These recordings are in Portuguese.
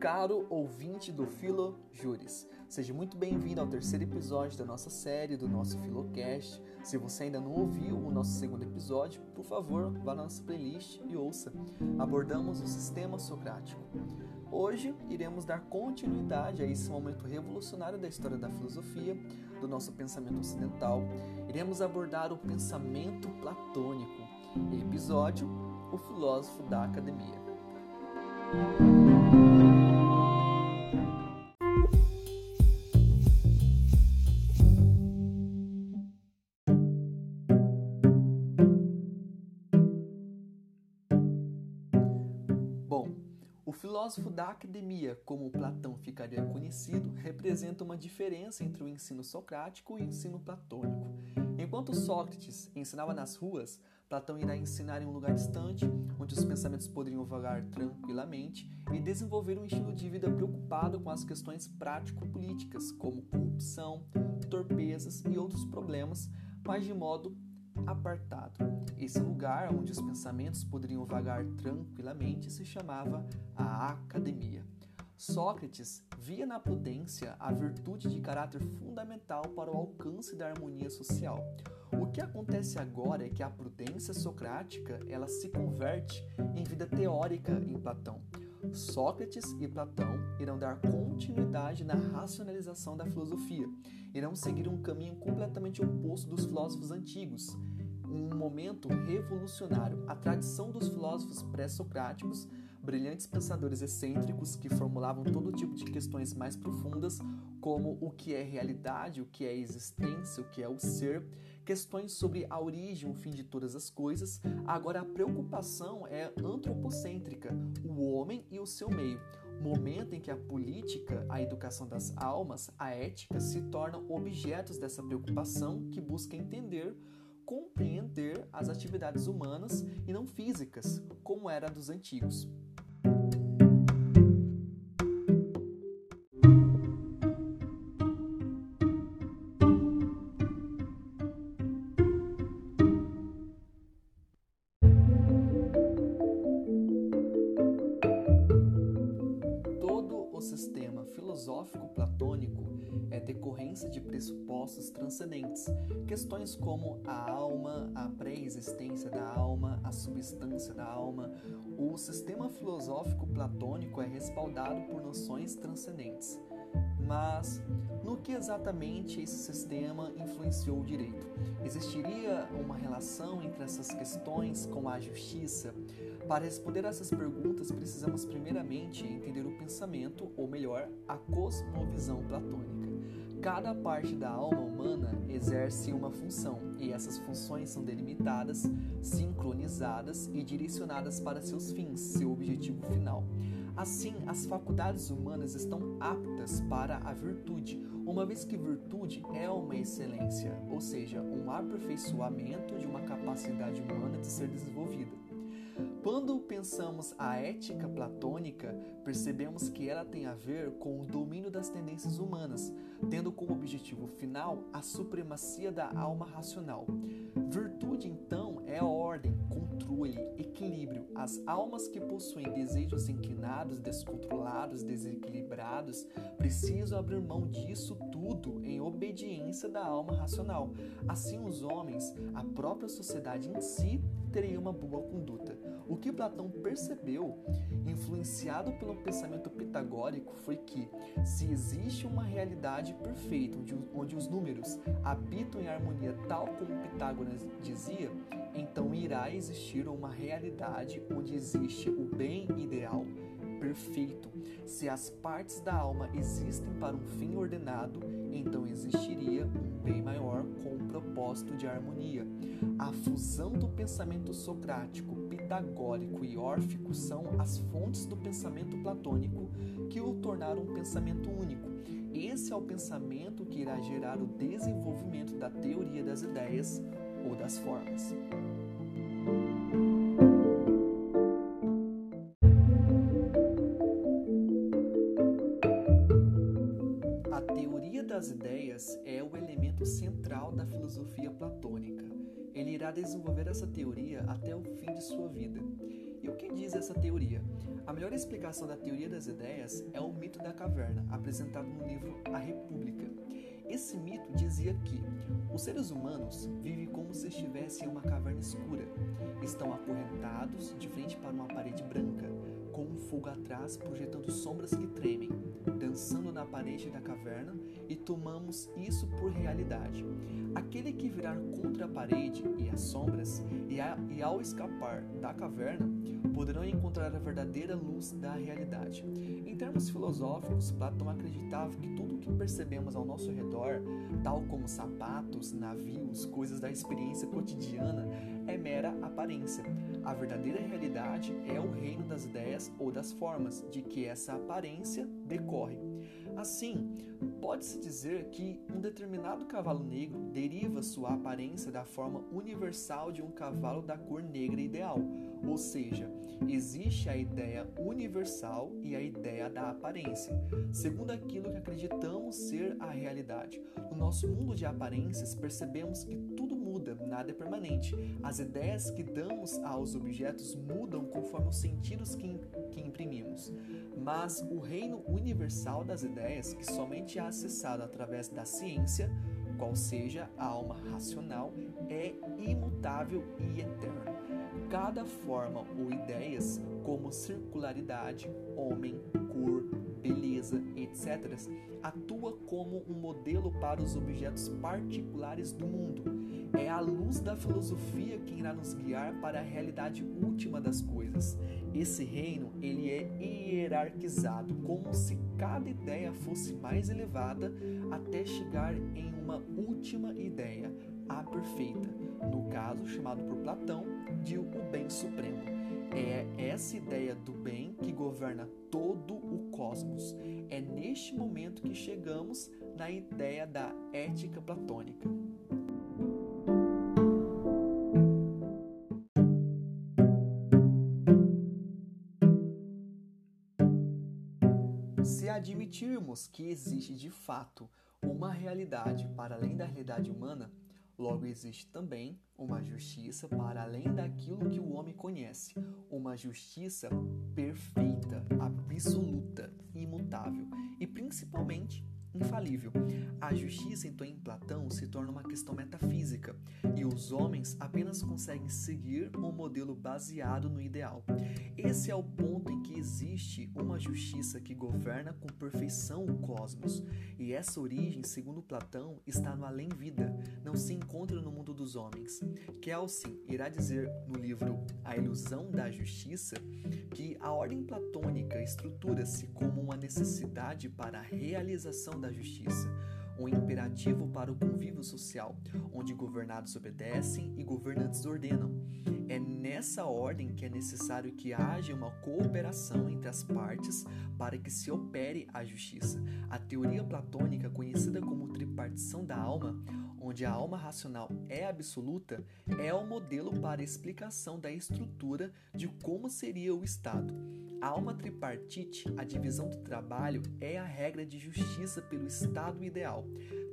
Caro ouvinte do Filo Júris, seja muito bem-vindo ao terceiro episódio da nossa série, do nosso Filocast. Se você ainda não ouviu o nosso segundo episódio, por favor, vá na nossa playlist e ouça. Abordamos o sistema socrático. Hoje iremos dar continuidade a esse momento revolucionário da história da filosofia, do nosso pensamento ocidental. Iremos abordar o pensamento platônico. Episódio: O filósofo da academia. Filósofo da academia, como Platão ficaria conhecido, representa uma diferença entre o ensino socrático e o ensino platônico. Enquanto Sócrates ensinava nas ruas, Platão irá ensinar em um lugar distante, onde os pensamentos poderiam vagar tranquilamente e desenvolver um estilo de vida preocupado com as questões prático-políticas, como corrupção, torpezas e outros problemas, mas de modo apartado. Esse lugar onde os pensamentos poderiam vagar tranquilamente se chamava a academia. Sócrates via na prudência a virtude de caráter fundamental para o alcance da harmonia social. O que acontece agora é que a prudência socrática ela se converte em vida teórica em Platão. Sócrates e Platão irão dar continuidade na racionalização da filosofia, irão seguir um caminho completamente oposto dos filósofos antigos, um momento revolucionário. A tradição dos filósofos pré-socráticos, brilhantes pensadores excêntricos que formulavam todo tipo de questões mais profundas, como o que é realidade, o que é existência, o que é o ser, questões sobre a origem, o fim de todas as coisas. Agora a preocupação é antropocêntrica, o homem e o seu meio momento em que a política, a educação das almas, a ética se tornam objetos dessa preocupação que busca entender compreender as atividades humanas e não físicas, como era dos antigos. Filosófico platônico é decorrência de pressupostos transcendentes, questões como a alma, a pré-existência da alma, a substância da alma. O sistema filosófico platônico é respaldado por noções transcendentes. Mas no que exatamente esse sistema influenciou o direito? Existiria uma relação entre essas questões com a justiça? Para responder a essas perguntas, precisamos primeiramente entender o pensamento, ou melhor, a cosmovisão platônica. Cada parte da alma humana exerce uma função, e essas funções são delimitadas, sincronizadas e direcionadas para seus fins, seu objetivo final. Assim, as faculdades humanas estão aptas para a virtude, uma vez que virtude é uma excelência, ou seja, um aperfeiçoamento de uma capacidade humana de ser desenvolvida. Quando pensamos a ética platônica, percebemos que ela tem a ver com o domínio das tendências humanas, tendo como objetivo final a supremacia da alma racional. Virtude, então, é ordem, controle, equilíbrio. As almas que possuem desejos inclinados, descontrolados, desequilibrados, precisam abrir mão disso tudo em obediência da alma racional. Assim, os homens, a própria sociedade em si, teria uma boa conduta. O que Platão percebeu, influenciado pelo pensamento pitagórico, foi que se existe uma realidade perfeita, onde, onde os números habitam em harmonia, tal como Pitágoras dizia, então irá existir uma realidade onde existe o bem ideal perfeito. Se as partes da alma existem para um fim ordenado, então existiria um bem maior com um propósito de harmonia. A fusão do pensamento socrático, pitagórico e órfico são as fontes do pensamento platônico que o tornaram um pensamento único. Esse é o pensamento que irá gerar o desenvolvimento da teoria das ideias ou das formas. É o elemento central da filosofia platônica. Ele irá desenvolver essa teoria até o fim de sua vida. E o que diz essa teoria? A melhor explicação da teoria das ideias é o mito da caverna, apresentado no livro A República. Esse mito dizia que os seres humanos vivem como se estivessem em uma caverna escura. Estão acorrentados de frente para uma parede fogo atrás projetando sombras que tremem, dançando na parede da caverna e tomamos isso por realidade. Aquele que virar contra a parede e as sombras, e, a, e ao escapar da caverna, poderão encontrar a verdadeira luz da realidade. Em termos filosóficos, Platão acreditava que tudo o que percebemos ao nosso redor, tal como sapatos, navios, coisas da experiência cotidiana, é mera aparência. A verdadeira realidade é o reino das ideias ou das formas de que essa aparência decorre. Assim, pode-se dizer que um determinado cavalo negro deriva sua aparência da forma universal de um cavalo da cor negra ideal, ou seja, existe a ideia universal e a ideia da aparência, segundo aquilo que acreditamos ser a realidade. No nosso mundo de aparências, percebemos que tudo nada é permanente. As ideias que damos aos objetos mudam conforme os sentidos que, que imprimimos. Mas o reino universal das ideias, que somente é acessado através da ciência, qual seja a alma racional, é imutável e eterno. Cada forma ou ideias, como circularidade, homem, cor, beleza, etc., atua como um modelo para os objetos particulares do mundo. É a luz da filosofia que irá nos guiar para a realidade última das coisas. Esse reino, ele é hierarquizado, como se cada ideia fosse mais elevada até chegar em uma última ideia, a perfeita, no caso chamado por Platão de o bem supremo. É essa ideia do bem que governa todo o cosmos. É neste momento que chegamos na ideia da ética platônica. Se admitirmos que existe de fato uma realidade para além da realidade humana, Logo, existe também uma justiça para além daquilo que o homem conhece, uma justiça perfeita, absoluta, imutável. E principalmente infalível. A justiça, então, em Platão se torna uma questão metafísica e os homens apenas conseguem seguir um modelo baseado no ideal. Esse é o ponto em que existe uma justiça que governa com perfeição o cosmos, e essa origem, segundo Platão, está no além-vida, não se encontra no mundo dos homens. Kelsen irá dizer no livro A Ilusão da Justiça que a ordem platônica estrutura-se como uma necessidade para a realização da justiça um imperativo para o convívio social, onde governados obedecem e governantes ordenam. É nessa ordem que é necessário que haja uma cooperação entre as partes para que se opere a justiça. A teoria platônica, conhecida como tripartição da alma, onde a alma racional é absoluta, é o modelo para explicação da estrutura de como seria o Estado. A alma tripartite, a divisão do trabalho, é a regra de justiça pelo Estado ideal.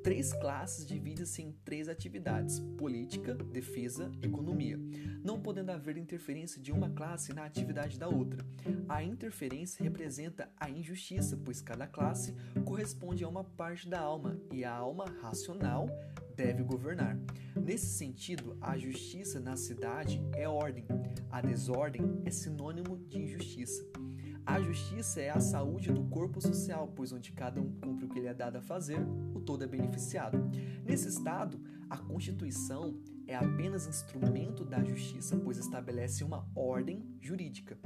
Três classes dividem-se em três atividades: política, defesa, economia, não podendo haver interferência de uma classe na atividade da outra. A interferência representa a injustiça, pois cada classe corresponde a uma parte da alma e a alma racional deve governar. Nesse sentido, a justiça na cidade é ordem, a desordem é sinônimo de injustiça. A justiça é a saúde do corpo social, pois onde cada um cumpre o que lhe é dado a fazer, o todo é beneficiado. Nesse estado, a Constituição é apenas instrumento da justiça, pois estabelece uma ordem jurídica.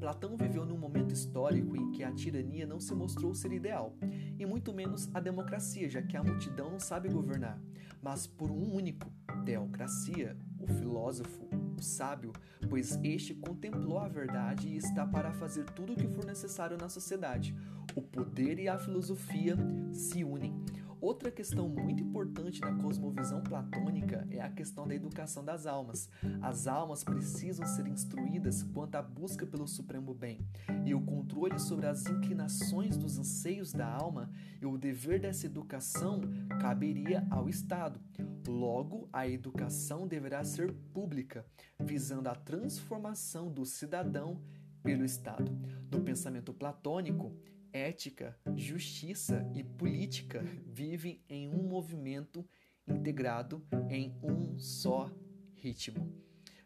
Platão viveu num momento histórico em que a tirania não se mostrou ser ideal, e muito menos a democracia, já que a multidão não sabe governar, mas por um único, teocracia, filósofo, o sábio, pois este contemplou a verdade e está para fazer tudo o que for necessário na sociedade. O poder e a filosofia se unem. Outra questão muito importante na cosmovisão platônica é a questão da educação das almas. As almas precisam ser instruídas quanto à busca pelo supremo bem, e o controle sobre as inclinações dos anseios da alma e o dever dessa educação caberia ao Estado. Logo, a educação deverá ser pública, visando a transformação do cidadão pelo Estado. No pensamento platônico, ética, justiça e política vivem em um movimento integrado em um só ritmo.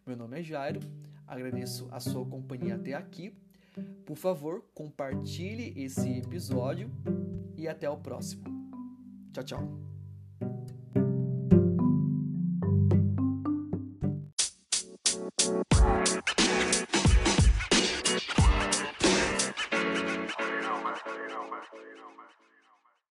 Meu nome é Jairo, agradeço a sua companhia até aqui. Por favor, compartilhe esse episódio e até o próximo. Tchau, tchau.